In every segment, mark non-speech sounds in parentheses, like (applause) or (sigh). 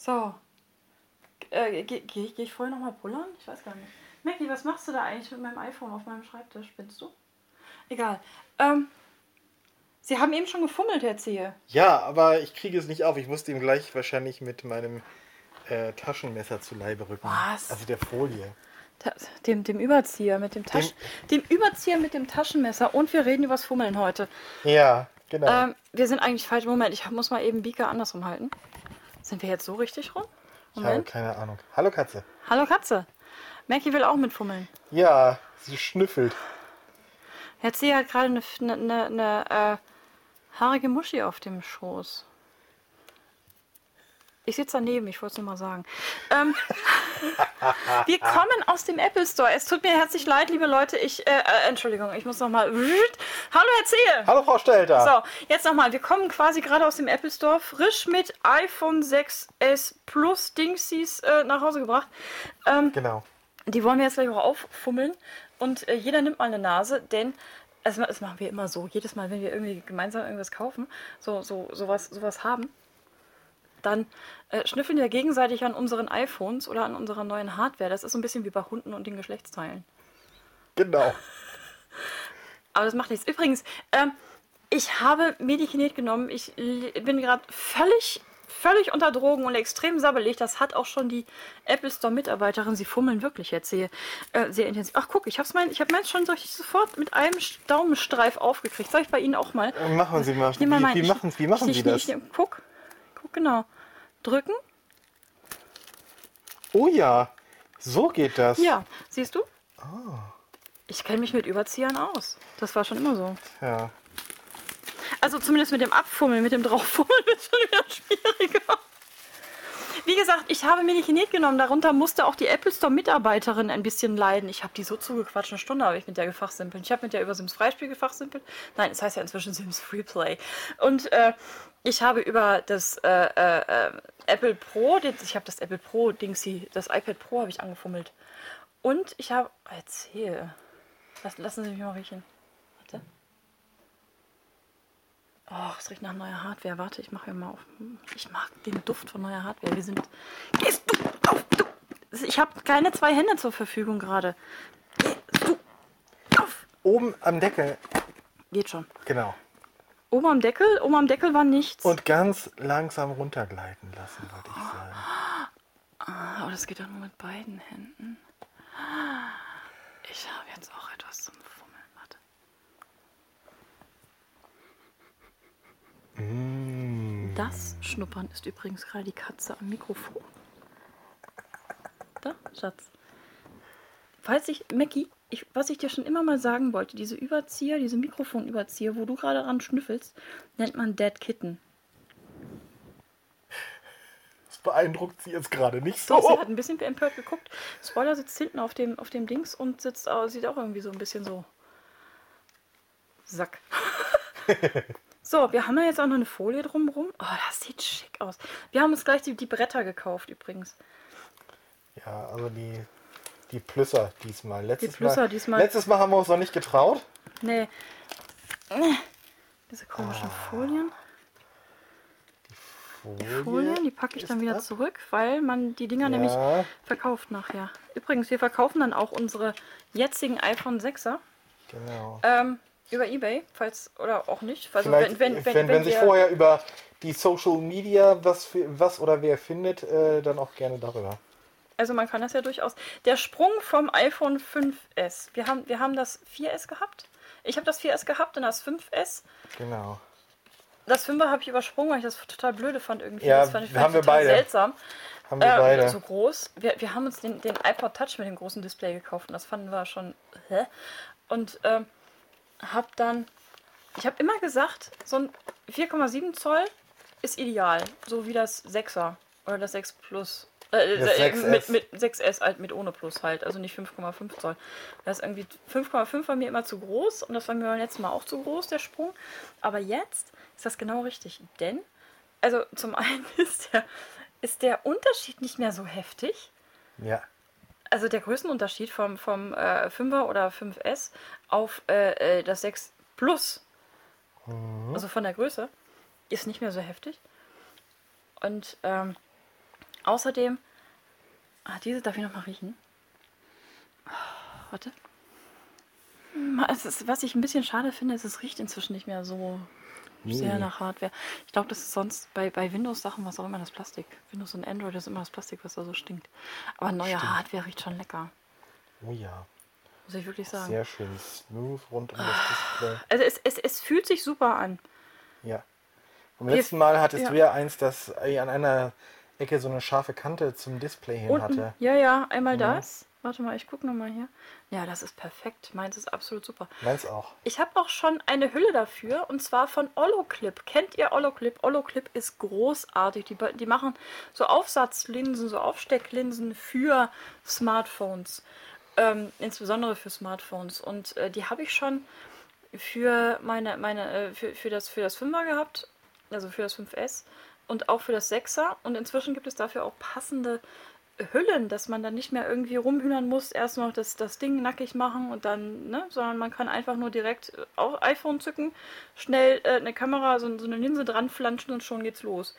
So. Äh, Gehe geh, geh ich vorher nochmal pullern? Ich weiß gar nicht. Mackie, was machst du da eigentlich mit meinem iPhone auf meinem Schreibtisch? Spinnst du? Egal. Ähm, Sie haben eben schon gefummelt, Herr Zehe. Ja, aber ich kriege es nicht auf. Ich musste ihm gleich wahrscheinlich mit meinem äh, Taschenmesser zu Leibe rücken. Was? Also der Folie. Ta- Dem, dem Überzieher mit dem Taschen. Dem Überzieher mit dem Taschenmesser. Und wir reden übers Fummeln heute. Ja, genau. Ähm, wir sind eigentlich falsch. Moment, ich muss mal eben Beaker andersrum halten. Sind wir jetzt so richtig rum? ich habe Moment. keine Ahnung. Hallo Katze. Hallo Katze. Mackie will auch mitfummeln. Ja, sie schnüffelt. Herr Zehe hat gerade eine, eine, eine, eine äh, haarige Muschi auf dem Schoß. Ich sitze daneben, ich wollte es nur mal sagen. Ähm, (laughs) wir kommen aus dem Apple Store. Es tut mir herzlich leid, liebe Leute. Ich, äh, äh, Entschuldigung, ich muss noch mal. Hallo, Herr Zehe. Hallo Frau Stelter. So, jetzt nochmal. Wir kommen quasi gerade aus dem Apple Store, frisch mit iPhone 6s Plus Dingsies äh, nach Hause gebracht. Ähm, Genau. die wollen wir jetzt gleich auch auffummeln. Und äh, jeder nimmt mal eine Nase, denn das, ma- das machen wir immer so. Jedes Mal, wenn wir irgendwie gemeinsam irgendwas kaufen, so, so, sowas, sowas haben, dann äh, schnüffeln wir gegenseitig an unseren iPhones oder an unserer neuen Hardware. Das ist so ein bisschen wie bei Hunden und den Geschlechtsteilen. Genau. (laughs) Aber das macht nichts. Übrigens, ähm, ich habe Medikinet genommen. Ich bin gerade völlig, völlig unter Drogen und extrem sabbelig. Das hat auch schon die Apple Store Mitarbeiterin. Sie fummeln wirklich jetzt sehr, äh, sehr intensiv. Ach guck, ich habe mein, ich hab meins schon so richtig sofort mit einem Daumenstreif aufgekriegt. Soll ich bei Ihnen auch mal? Machen Sie mal. Wie, wie Ich- machen, wie machen ich, Sie ich, das? Ich, guck genau. Drücken. Oh ja, so geht das. Ja, siehst du? Ich kenne mich mit Überziehern aus. Das war schon immer so. Ja. Also zumindest mit dem Abfummeln, mit dem Drauffummeln (laughs) wird schon wieder schwieriger. Gesagt, ich habe mir nicht Kinet genommen. Darunter musste auch die Apple Store Mitarbeiterin ein bisschen leiden. Ich habe die so zugequatscht. Eine Stunde habe ich mit der gefachsimpelt. Ich habe mit der über Sims Freispiel gefachsimpelt. Nein, es heißt ja inzwischen Sims Freeplay. Und äh, ich habe über das äh, äh, Apple Pro, ich habe das Apple Pro Dingsy, das iPad Pro habe ich angefummelt. Und ich habe, erzähl, lassen Sie mich mal riechen. Warte. Oh, es riecht nach neuer Hardware. Warte, ich mache hier mal auf. Ich mag den Duft von neuer Hardware. Wir sind. Gehst du auf! Du. Ich habe keine zwei Hände zur Verfügung gerade. Gehst du auf! Oben am Deckel. Geht schon. Genau. Oben am Deckel, oben am Deckel war nichts. Und ganz langsam runtergleiten lassen, würde ich sagen. Ah, Aber das geht doch nur mit beiden Händen. Ich habe jetzt auch etwas zum Fummeln. Warte. Das Schnuppern ist übrigens gerade die Katze am Mikrofon. Da, Schatz. Falls ich, Mackie, ich, was ich dir schon immer mal sagen wollte, diese Überzieher, diese Mikrofonüberzieher, wo du gerade ran schnüffelst, nennt man Dead Kitten. Das beeindruckt sie jetzt gerade nicht Doch, sie so. hat ein bisschen empört geguckt. Spoiler sitzt hinten auf dem, auf dem Dings und sitzt, au- sieht auch irgendwie so ein bisschen so. Sack. (laughs) so, wir haben ja jetzt auch noch eine Folie drumrum. Oh, das sieht schick aus. Wir haben uns gleich die, die Bretter gekauft übrigens. Ja, also die, die Plüsser diesmal. Letztes Plüsser mal, diesmal. Letztes Mal haben wir uns noch nicht getraut. Nee. Nee. Diese komischen Folien. Folie. Folien, die packe ich dann wieder das? zurück, weil man die Dinger nämlich Ja, verkauft nachher. Übrigens, wir verkaufen dann auch unsere jetzigen iPhone 6er. genau. Ähm, über Ebay, falls oder auch nicht. Also Vielleicht, wenn, wenn, sich wir- vorher über die Social Media was, was oder wer findet, äh, dann auch gerne darüber. Also man kann das ja durchaus. Der Sprung vom iPhone 5S. Wir haben, wir haben das 4S gehabt. Ich habe das 4S gehabt und das 5S. Genau. Das 5er habe ich übersprungen, weil ich das total blöde fand irgendwie. Ja, das fand ich, haben wir total beide. seltsam. Haben wir Äh, beide. So groß. Wir, wir haben uns den, den iPod Touch mit dem großen Display gekauft und das fanden wir schon. Hä? Und ähm, habe dann. Ich habe immer gesagt, so ein 4,7 Zoll ist ideal. So wie das 6er oder das 6 Plus. Äh, Das äh, 6S. mit, mit 6S halt mit ohne Plus halt, also nicht 5,5 Zoll. Das ist irgendwie 5,5 war mir immer zu groß und das war mir beim letzten Mal auch zu groß, der Sprung. Aber jetzt ist das genau richtig, denn, also zum (laughs) einen ist der, ist der Unterschied nicht mehr so heftig. Ja. Also der Größenunterschied vom, vom äh, 5er oder 5S auf äh, äh, das 6 Plus, also von der Größe, ist nicht mehr so heftig. Und ähm, Außerdem, ah, diese darf ich noch mal riechen. Oh, warte. Hm, Es ist, was ich ein bisschen schade finde, ist, es riecht inzwischen nicht mehr so sehr nach Hardware. Ich glaube, das ist sonst bei, bei Windows-Sachen was auch immer das Plastik. Windows und Android ist immer das Plastik, was da so stinkt. Aber neue Stimmt. Hardware riecht schon lecker. Oh ja, Muss ich wirklich sagen. sehr schön smooth rund um das Display. Also es, es, es fühlt sich super an. Ja. Beim letzten Mal hattest ja. du ja eins, das äh, an einer Ecke so eine scharfe Kante zum Display hin Unten, hatte. ja, ja, einmal Mhm. das. Warte mal, ich gucke nochmal hier. Ja, das ist perfekt. Meins ist absolut super. Meins auch. Ich habe auch schon eine Hülle dafür und zwar von Olloclip. Kennt ihr Olloclip? Olloclip ist großartig. Die, die machen so Aufsatzlinsen, so Aufstecklinsen für Smartphones. Ähm, insbesondere für Smartphones. Und äh, die habe ich schon für meine, meine, äh, für, für das für das 5er gehabt, also für das 5S und auch für das 6er. Und inzwischen gibt es dafür auch passende Hüllen, dass man dann nicht mehr irgendwie rumhühnern muss, erst noch das, das Ding nackig machen und dann, ne, sondern man kann einfach nur direkt äh, auch iPhone zücken, schnell äh, eine Kamera, so, so eine Linse dran flanschen und schon geht's los.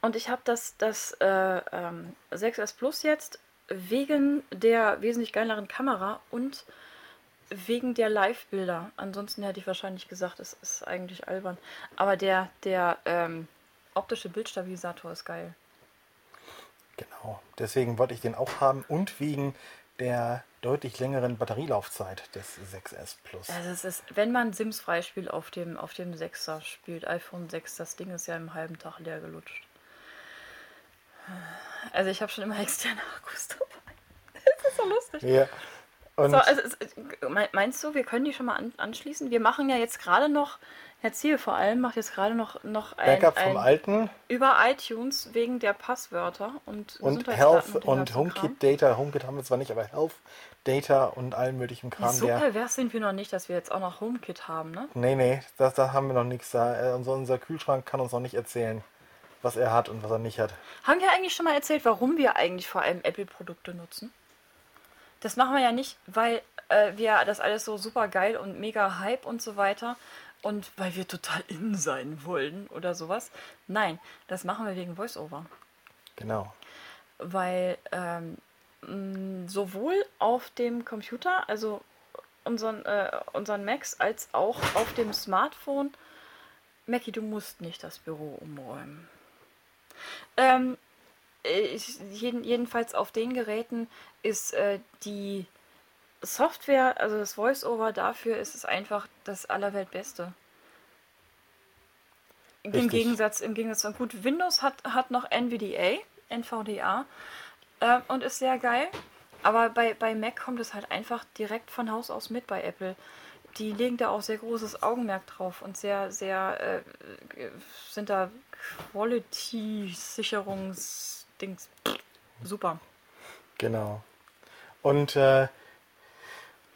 Und ich habe das, das äh, ähm, 6S Plus jetzt wegen der wesentlich geileren Kamera und wegen der Live-Bilder. Ansonsten hätte ich wahrscheinlich gesagt, es ist eigentlich albern. Aber der, der ähm, optische Bildstabilisator ist geil. Genau. Deswegen wollte ich den auch haben und wegen der deutlich längeren Batterielaufzeit des 6S Plus. Also es ist, wenn man Sims freispielt auf dem, auf dem 6er spielt, iPhone 6, das Ding ist ja im halben Tag leer gelutscht. Also ich habe schon immer (laughs) externe Akkus dabei. Das ist so lustig. Ja. Und So, also, meinst du, wir können die schon mal an, anschließen? Wir machen ja jetzt gerade noch, Herr Ziel vor allem macht jetzt gerade noch, noch ein, Backup vom ein alten über iTunes wegen der Passwörter und und Health und HomeKit Data. HomeKit haben wir zwar nicht, aber Health Data und allen möglichen Kram. So der, pervers sind wir noch nicht, dass wir jetzt auch noch HomeKit haben, ne? nee, nee, das, da haben wir noch nichts da. Äh, Unser, unser Kühlschrank kann uns noch nicht erzählen, was er hat und was er nicht hat. Haben wir eigentlich schon mal erzählt, warum wir eigentlich vor allem Apple-Produkte nutzen? Das machen wir ja nicht, weil äh, wir das alles so super geil und mega Hype und so weiter und weil wir total in sein wollen oder sowas. Nein, das machen wir wegen VoiceOver. Genau. Weil ähm, sowohl auf dem Computer, also unseren, äh, unseren Macs, als auch auf dem Smartphone, Mackie, du musst nicht das Büro umräumen. Ähm, ich, jeden, jedenfalls auf den Geräten ist äh, die Software, also das Voice-Over dafür ist es einfach das allerweltbeste. Im Richtig. Gegensatz, Im Gegensatz zu gut, Windows hat, hat noch NVDA, NVDA äh, und ist sehr geil. Aber bei, bei Mac kommt es halt einfach direkt von Haus aus mit bei Apple. Die legen da auch sehr großes Augenmerk drauf und sehr, sehr äh, sind da Quality-Sicherungsdings. Super. Genau. Und, äh,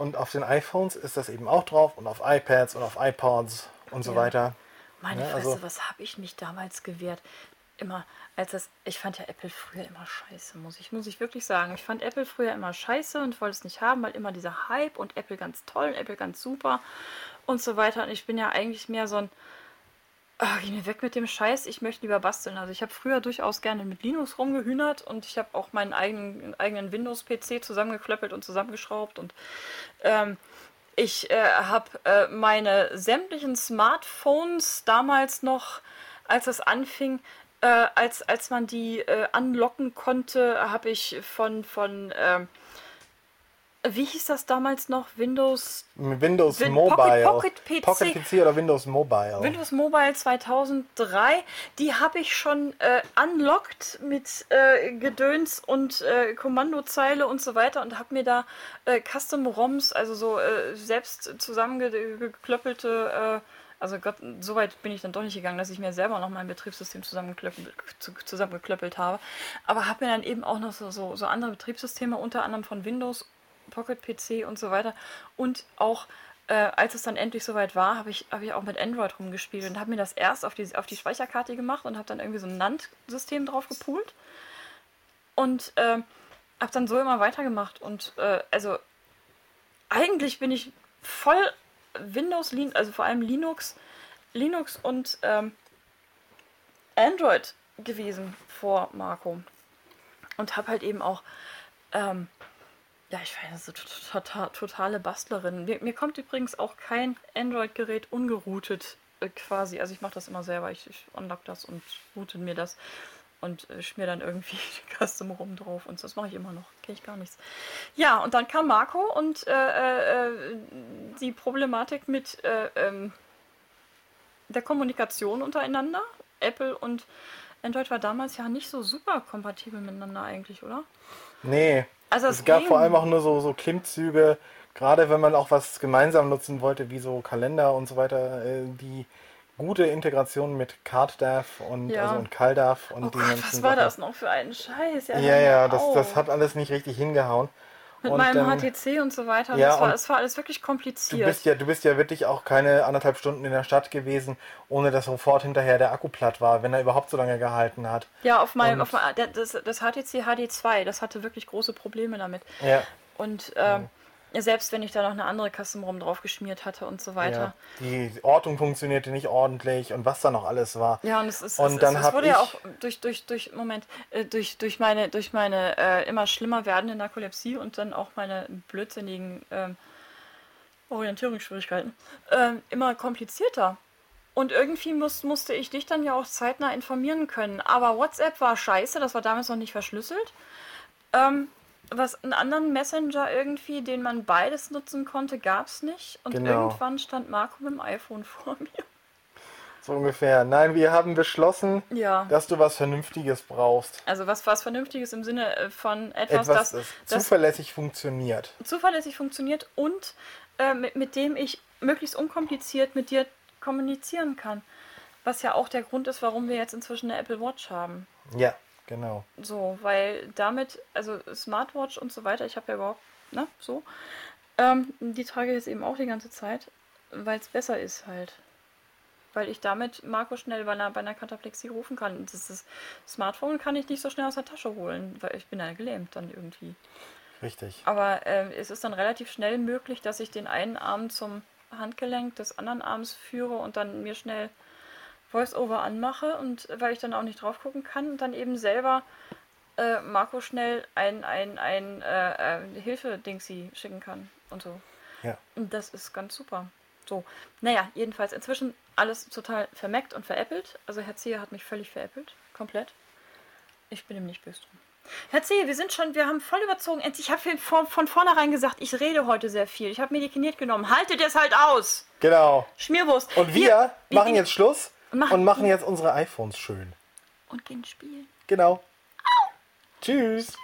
und auf den iPhones ist das eben auch drauf und auf iPads und auf iPods und so Ja. weiter. Meine Ja, Fresse, also- was habe ich mich damals gewehrt? Immer, als das, ich fand ja Apple früher immer scheiße, muss ich, muss ich wirklich sagen. Ich fand Apple früher immer scheiße und wollte es nicht haben, weil immer dieser Hype und Apple ganz toll und Apple ganz super und so weiter. Und ich bin ja eigentlich mehr so ein, ah, geh mir weg mit dem Scheiß, ich möchte lieber basteln. Also ich habe früher durchaus gerne mit Linux rumgehühnert und ich habe auch meinen eigenen, eigenen Windows-PC zusammengeklöppelt und zusammengeschraubt und ähm, ich äh, habe äh, meine sämtlichen Smartphones damals noch, als es anfing, äh, als, als man die äh, anlocken konnte, habe ich von, von ähm, wie hieß das damals noch? Windows, Windows Win- Mobile. Pocket- Pocket PC. Pocket PC oder Windows Mobile. Windows Mobile 2003. Die habe ich schon äh, unlocked mit äh, Gedöns und äh, Kommandozeile und so weiter und habe mir da äh, Custom ROMs, also so äh, selbst zusammengeklöppelte, äh, also Gott, so weit bin ich dann doch nicht gegangen, dass ich mir selber noch mein Betriebssystem zusammengeklöppelt, zu- zusammengeklöppelt habe. Aber habe mir dann eben auch noch so, so, so andere Betriebssysteme, unter anderem von Windows, Pocket PC und so weiter. Und auch, äh, als es dann endlich soweit war, habe ich, hab ich auch mit Android rumgespielt und habe mir das erst auf die, auf die Speicherkarte gemacht und habe dann irgendwie so ein NAND-System drauf gepoolt. Und ähm, habe dann so immer weitergemacht. Und äh, also eigentlich bin ich voll Windows, also vor allem Linux, Linux und ähm, Android gewesen vor Marco. Und habe halt eben auch, ähm, ja, ich weiß, so tota- totale Bastlerin. Mir, mir kommt übrigens auch kein Android-Gerät ungeroutet äh, quasi. Also ich mache das immer selber. Ich, ich unlock das und route mir das und äh, schmier dann irgendwie (laughs) Custom rum drauf und das mache ich immer noch. Kenne ich gar nichts. Ja, und dann kam Marco und äh, äh, die Problematik mit äh, ähm, der Kommunikation untereinander. Apple und Android war damals ja nicht so super kompatibel miteinander eigentlich, oder? Nee. Also es es gab vor allem auch nur so, so Klimmzüge, gerade wenn man auch was gemeinsam nutzen wollte, wie so Kalender und so weiter, äh, die gute Integration mit CardDAV und, Ja. also und CalDAV und Oh die Gott, ganzen was war Sachen. das noch für ein Scheiß? Ja, ja, mir das, das hat alles nicht richtig hingehauen. Mit und, meinem ähm, HTC und so weiter. ja, das war, es war alles wirklich Du kompliziert. bist ja, du bist ja wirklich auch keine anderthalb Stunden in der Stadt gewesen, ohne dass sofort hinterher der Akku platt war, wenn er überhaupt so lange gehalten hat. ja, auf meinem, auf mein, das, das HTC HD2, das hatte wirklich große Probleme damit. Ja, Und ähm, ja, selbst wenn ich da noch eine andere Custom ROM drauf geschmiert hatte und so weiter. ja. Die Ortung funktionierte nicht ordentlich und was da noch alles war. Ja, und es, ist, Und es, dann es, es wurde ja auch durch, durch, durch, Moment, äh, durch, durch meine, durch meine äh, immer schlimmer werdende Narkolepsie und dann auch meine blödsinnigen ähm, Orientierungsschwierigkeiten ähm, immer komplizierter. Und irgendwie muss, musste ich dich dann ja auch zeitnah informieren können. Aber WhatsApp war scheiße, das war damals noch nicht verschlüsselt. Ähm, was einen anderen Messenger irgendwie, den man beides nutzen konnte, gab es nicht. Und Genau. irgendwann stand Marco mit dem iPhone vor (laughs) mir. So ungefähr. Nein, wir haben beschlossen, Ja. dass du was Vernünftiges brauchst. Also was, was Vernünftiges im Sinne äh, von etwas, Etwas, das, das, das zuverlässig funktioniert. zuverlässig funktioniert und äh, mit, mit dem ich möglichst unkompliziert mit dir kommunizieren kann. Was ja auch der Grund ist, warum wir jetzt inzwischen eine Apple Watch haben. Ja, genau. So, weil damit, also Smartwatch und so weiter, ich habe ja überhaupt, ne, so, ähm, die trage ich jetzt eben auch die ganze Zeit, weil es besser ist halt. Weil ich damit Marco schnell bei einer, bei einer Kataplexie rufen kann. Das ist, Smartphone kann ich nicht so schnell aus der Tasche holen, weil ich bin ja gelähmt dann irgendwie. Richtig. Aber ähm, es ist dann relativ schnell möglich, dass ich den einen Arm zum Handgelenk des anderen Arms führe und dann mir schnell Voice-Over anmache und weil ich dann auch nicht drauf gucken kann und dann eben selber äh, Marco schnell ein, ein, ein äh, äh, Hilfe-Dingsi schicken kann und so. Ja. Und das ist ganz super. So, naja, jedenfalls inzwischen alles total vermeckt und veräppelt. Also Herr Zehe hat mich völlig veräppelt. Komplett. Ich bin ihm nicht böse drum. Herr Zehe, wir sind schon, wir haben voll überzogen. Ich habe von, von vornherein gesagt, ich rede heute sehr viel. Ich habe mir die Kiniert genommen. Haltet es halt aus! Genau. Schmierwurst. Und wir, wir machen gehen- jetzt Schluss Machen- und machen jetzt unsere iPhones schön. Und gehen spielen. Genau. Tschüss.